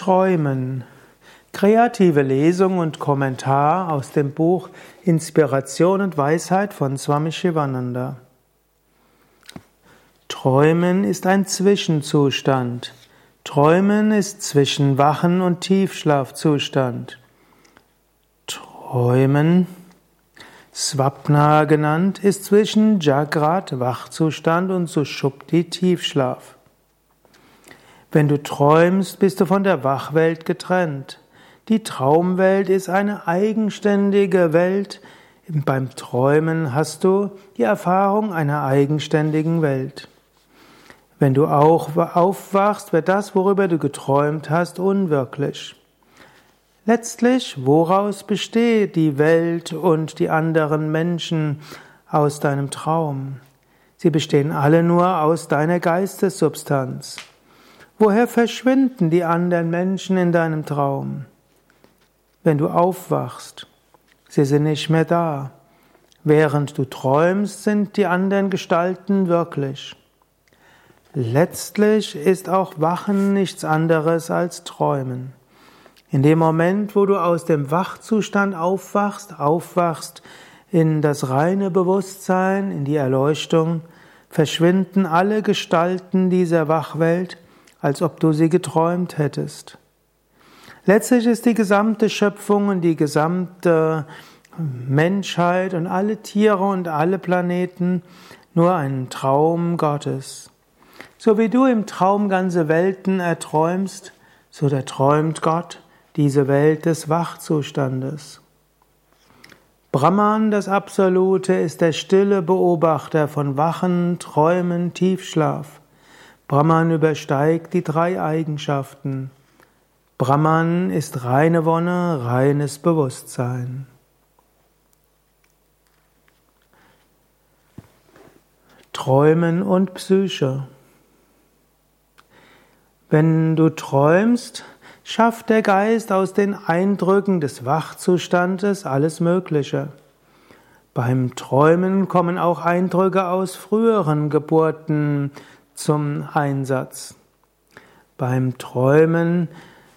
Träumen. Kreative Lesung und Kommentar aus dem Buch Inspiration und Weisheit von Swami Shivananda. Träumen ist ein Zwischenzustand. Träumen ist zwischen Wachen und Tiefschlafzustand. Träumen, Swapna genannt, ist zwischen Jagrat, Wachzustand und Sushupti, Tiefschlaf. Wenn du träumst, bist du von der Wachwelt getrennt. Die Traumwelt ist eine eigenständige Welt. Beim Träumen hast du die Erfahrung einer eigenständigen Welt. Wenn du auch aufwachst, wird das, worüber du geträumt hast, unwirklich. Letztlich, woraus besteht die Welt und die anderen Menschen aus deinem Traum? Sie bestehen alle nur aus deiner Geistessubstanz. Woher verschwinden die anderen Menschen in deinem Traum? Wenn du aufwachst, sie sind nicht mehr da. Während du träumst, sind die anderen Gestalten wirklich. Letztlich ist auch Wachen nichts anderes als Träumen. In dem Moment, wo du aus dem Wachzustand aufwachst, aufwachst in das reine Bewusstsein, in die Erleuchtung, verschwinden alle Gestalten dieser Wachwelt als ob du sie geträumt hättest. Letztlich ist die gesamte Schöpfung und die gesamte Menschheit und alle Tiere und alle Planeten nur ein Traum Gottes. So wie du im Traum ganze Welten erträumst, so erträumt Gott diese Welt des Wachzustandes. Brahman, das Absolute, ist der stille Beobachter von Wachen, Träumen, Tiefschlaf. Brahman übersteigt die drei Eigenschaften. Brahman ist reine Wonne, reines Bewusstsein. Träumen und Psyche. Wenn du träumst, schafft der Geist aus den Eindrücken des Wachzustandes alles Mögliche. Beim Träumen kommen auch Eindrücke aus früheren Geburten, zum Einsatz. Beim Träumen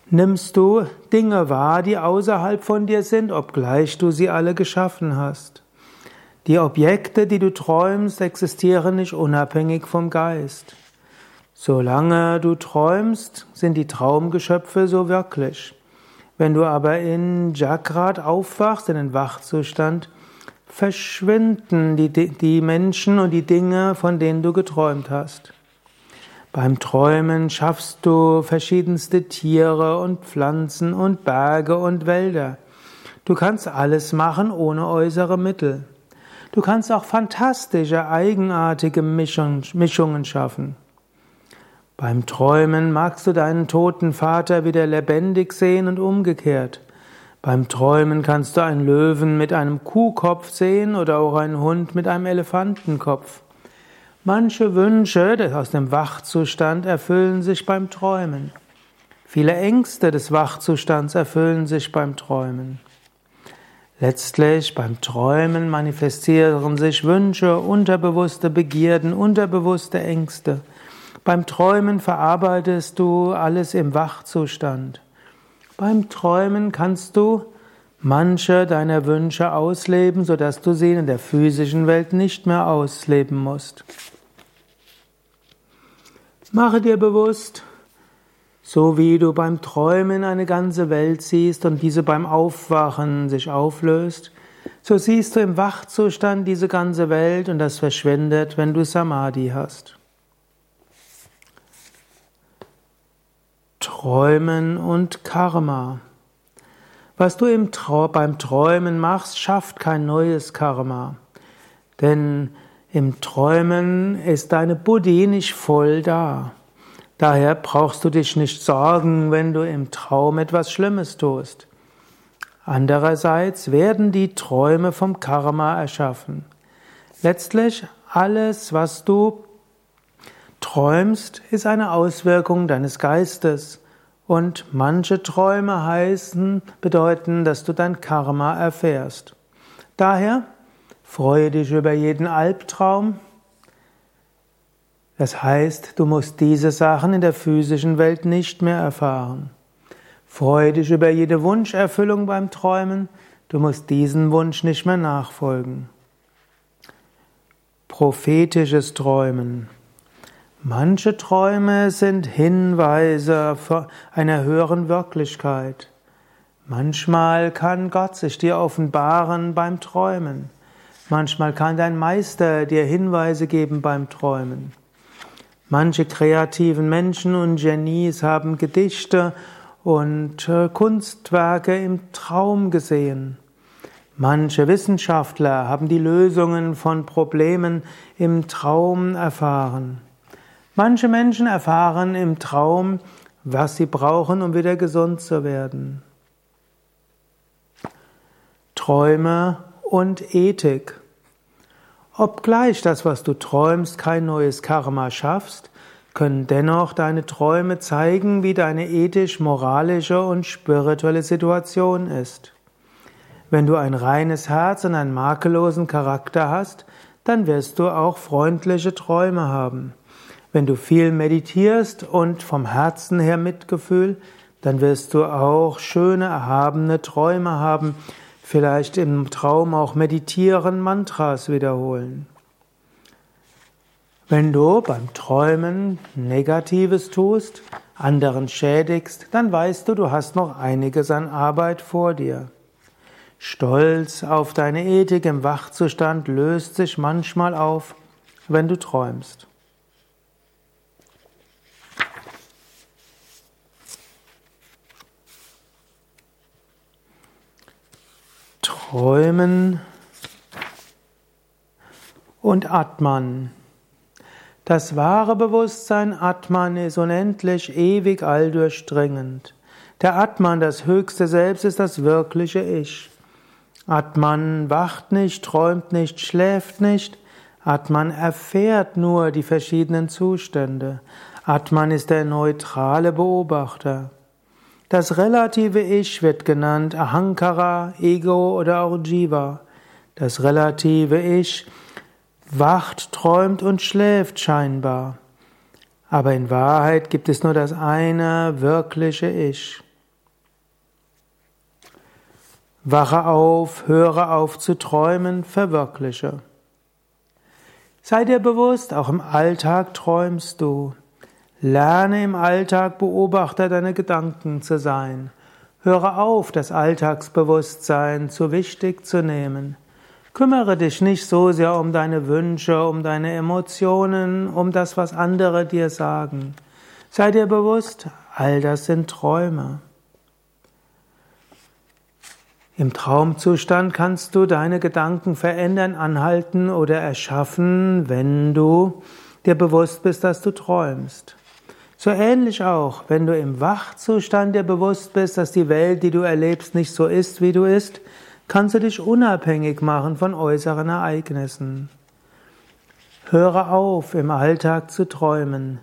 nimmst du Dinge wahr, die außerhalb von dir sind, obgleich du sie alle geschaffen hast. Die Objekte, die du träumst, existieren nicht unabhängig vom Geist. Solange du träumst, sind die Traumgeschöpfe so wirklich. Wenn du aber in Jagrat aufwachst, in den Wachzustand, verschwinden die, die Menschen und die Dinge, von denen du geträumt hast. Beim Träumen schaffst du verschiedenste Tiere und Pflanzen und Berge und Wälder. Du kannst alles machen ohne äußere Mittel. Du kannst auch fantastische, eigenartige Mischungen schaffen. Beim Träumen magst du deinen toten Vater wieder lebendig sehen und umgekehrt. Beim Träumen kannst du einen Löwen mit einem Kuhkopf sehen oder auch einen Hund mit einem Elefantenkopf. Manche Wünsche aus dem Wachzustand erfüllen sich beim Träumen. Viele Ängste des Wachzustands erfüllen sich beim Träumen. Letztlich beim Träumen manifestieren sich Wünsche, unterbewusste Begierden, unterbewusste Ängste. Beim Träumen verarbeitest du alles im Wachzustand. Beim Träumen kannst du manche deiner Wünsche ausleben, sodass du sie in der physischen Welt nicht mehr ausleben musst. Mache dir bewusst, so wie du beim Träumen eine ganze Welt siehst und diese beim Aufwachen sich auflöst, so siehst du im Wachzustand diese ganze Welt und das verschwindet, wenn du Samadhi hast. Träumen und Karma. Was du im Trau beim Träumen machst, schafft kein neues Karma. Denn im Träumen ist deine Buddhi nicht voll da. Daher brauchst du dich nicht sorgen, wenn du im Traum etwas Schlimmes tust. Andererseits werden die Träume vom Karma erschaffen. Letztlich alles, was du träumst, ist eine Auswirkung deines Geistes. Und manche Träume heißen, bedeuten, dass du dein Karma erfährst. Daher Freue dich über jeden Albtraum. Das heißt, du musst diese Sachen in der physischen Welt nicht mehr erfahren. Freu dich über jede Wunscherfüllung beim Träumen, du musst diesen Wunsch nicht mehr nachfolgen. Prophetisches Träumen. Manche Träume sind Hinweise einer höheren Wirklichkeit. Manchmal kann Gott sich dir offenbaren beim Träumen. Manchmal kann dein Meister dir Hinweise geben beim Träumen. Manche kreativen Menschen und Genies haben Gedichte und äh, Kunstwerke im Traum gesehen. Manche Wissenschaftler haben die Lösungen von Problemen im Traum erfahren. Manche Menschen erfahren im Traum, was sie brauchen, um wieder gesund zu werden. Träume und Ethik. Obgleich das, was du träumst, kein neues Karma schaffst, können dennoch deine Träume zeigen, wie deine ethisch-moralische und spirituelle Situation ist. Wenn du ein reines Herz und einen makellosen Charakter hast, dann wirst du auch freundliche Träume haben. Wenn du viel meditierst und vom Herzen her Mitgefühl, dann wirst du auch schöne, erhabene Träume haben, vielleicht im Traum auch meditieren, Mantras wiederholen. Wenn du beim Träumen Negatives tust, anderen schädigst, dann weißt du, du hast noch einiges an Arbeit vor dir. Stolz auf deine Ethik im Wachzustand löst sich manchmal auf, wenn du träumst. Träumen und Atman. Das wahre Bewusstsein Atman ist unendlich, ewig, alldurchdringend. Der Atman, das höchste Selbst, ist das wirkliche Ich. Atman wacht nicht, träumt nicht, schläft nicht. Atman erfährt nur die verschiedenen Zustände. Atman ist der neutrale Beobachter. Das relative Ich wird genannt Ahankara, Ego oder auch Jiva. Das relative Ich wacht, träumt und schläft scheinbar. Aber in Wahrheit gibt es nur das eine wirkliche Ich. Wache auf, höre auf zu träumen, verwirkliche. Sei dir bewusst, auch im Alltag träumst du. Lerne im Alltag Beobachter deiner Gedanken zu sein. Höre auf, das Alltagsbewusstsein zu wichtig zu nehmen. Kümmere dich nicht so sehr um deine Wünsche, um deine Emotionen, um das, was andere dir sagen. Sei dir bewusst, all das sind Träume. Im Traumzustand kannst du deine Gedanken verändern, anhalten oder erschaffen, wenn du dir bewusst bist, dass du träumst. So ähnlich auch, wenn du im Wachzustand dir bewusst bist, dass die Welt, die du erlebst, nicht so ist, wie du ist, kannst du dich unabhängig machen von äußeren Ereignissen. Höre auf, im Alltag zu träumen.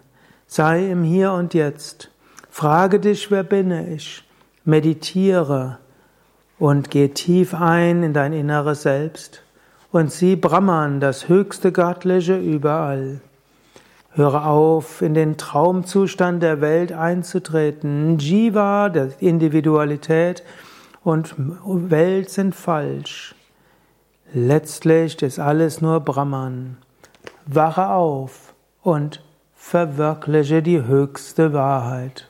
Sei im Hier und Jetzt. Frage dich, wer bin ich? Meditiere und geh tief ein in dein inneres Selbst und sieh Brahman, das höchste Göttliche überall. Höre auf, in den Traumzustand der Welt einzutreten. Jiva, der Individualität, und Welt sind falsch. Letztlich ist alles nur Brahman. Wache auf und verwirkliche die höchste Wahrheit.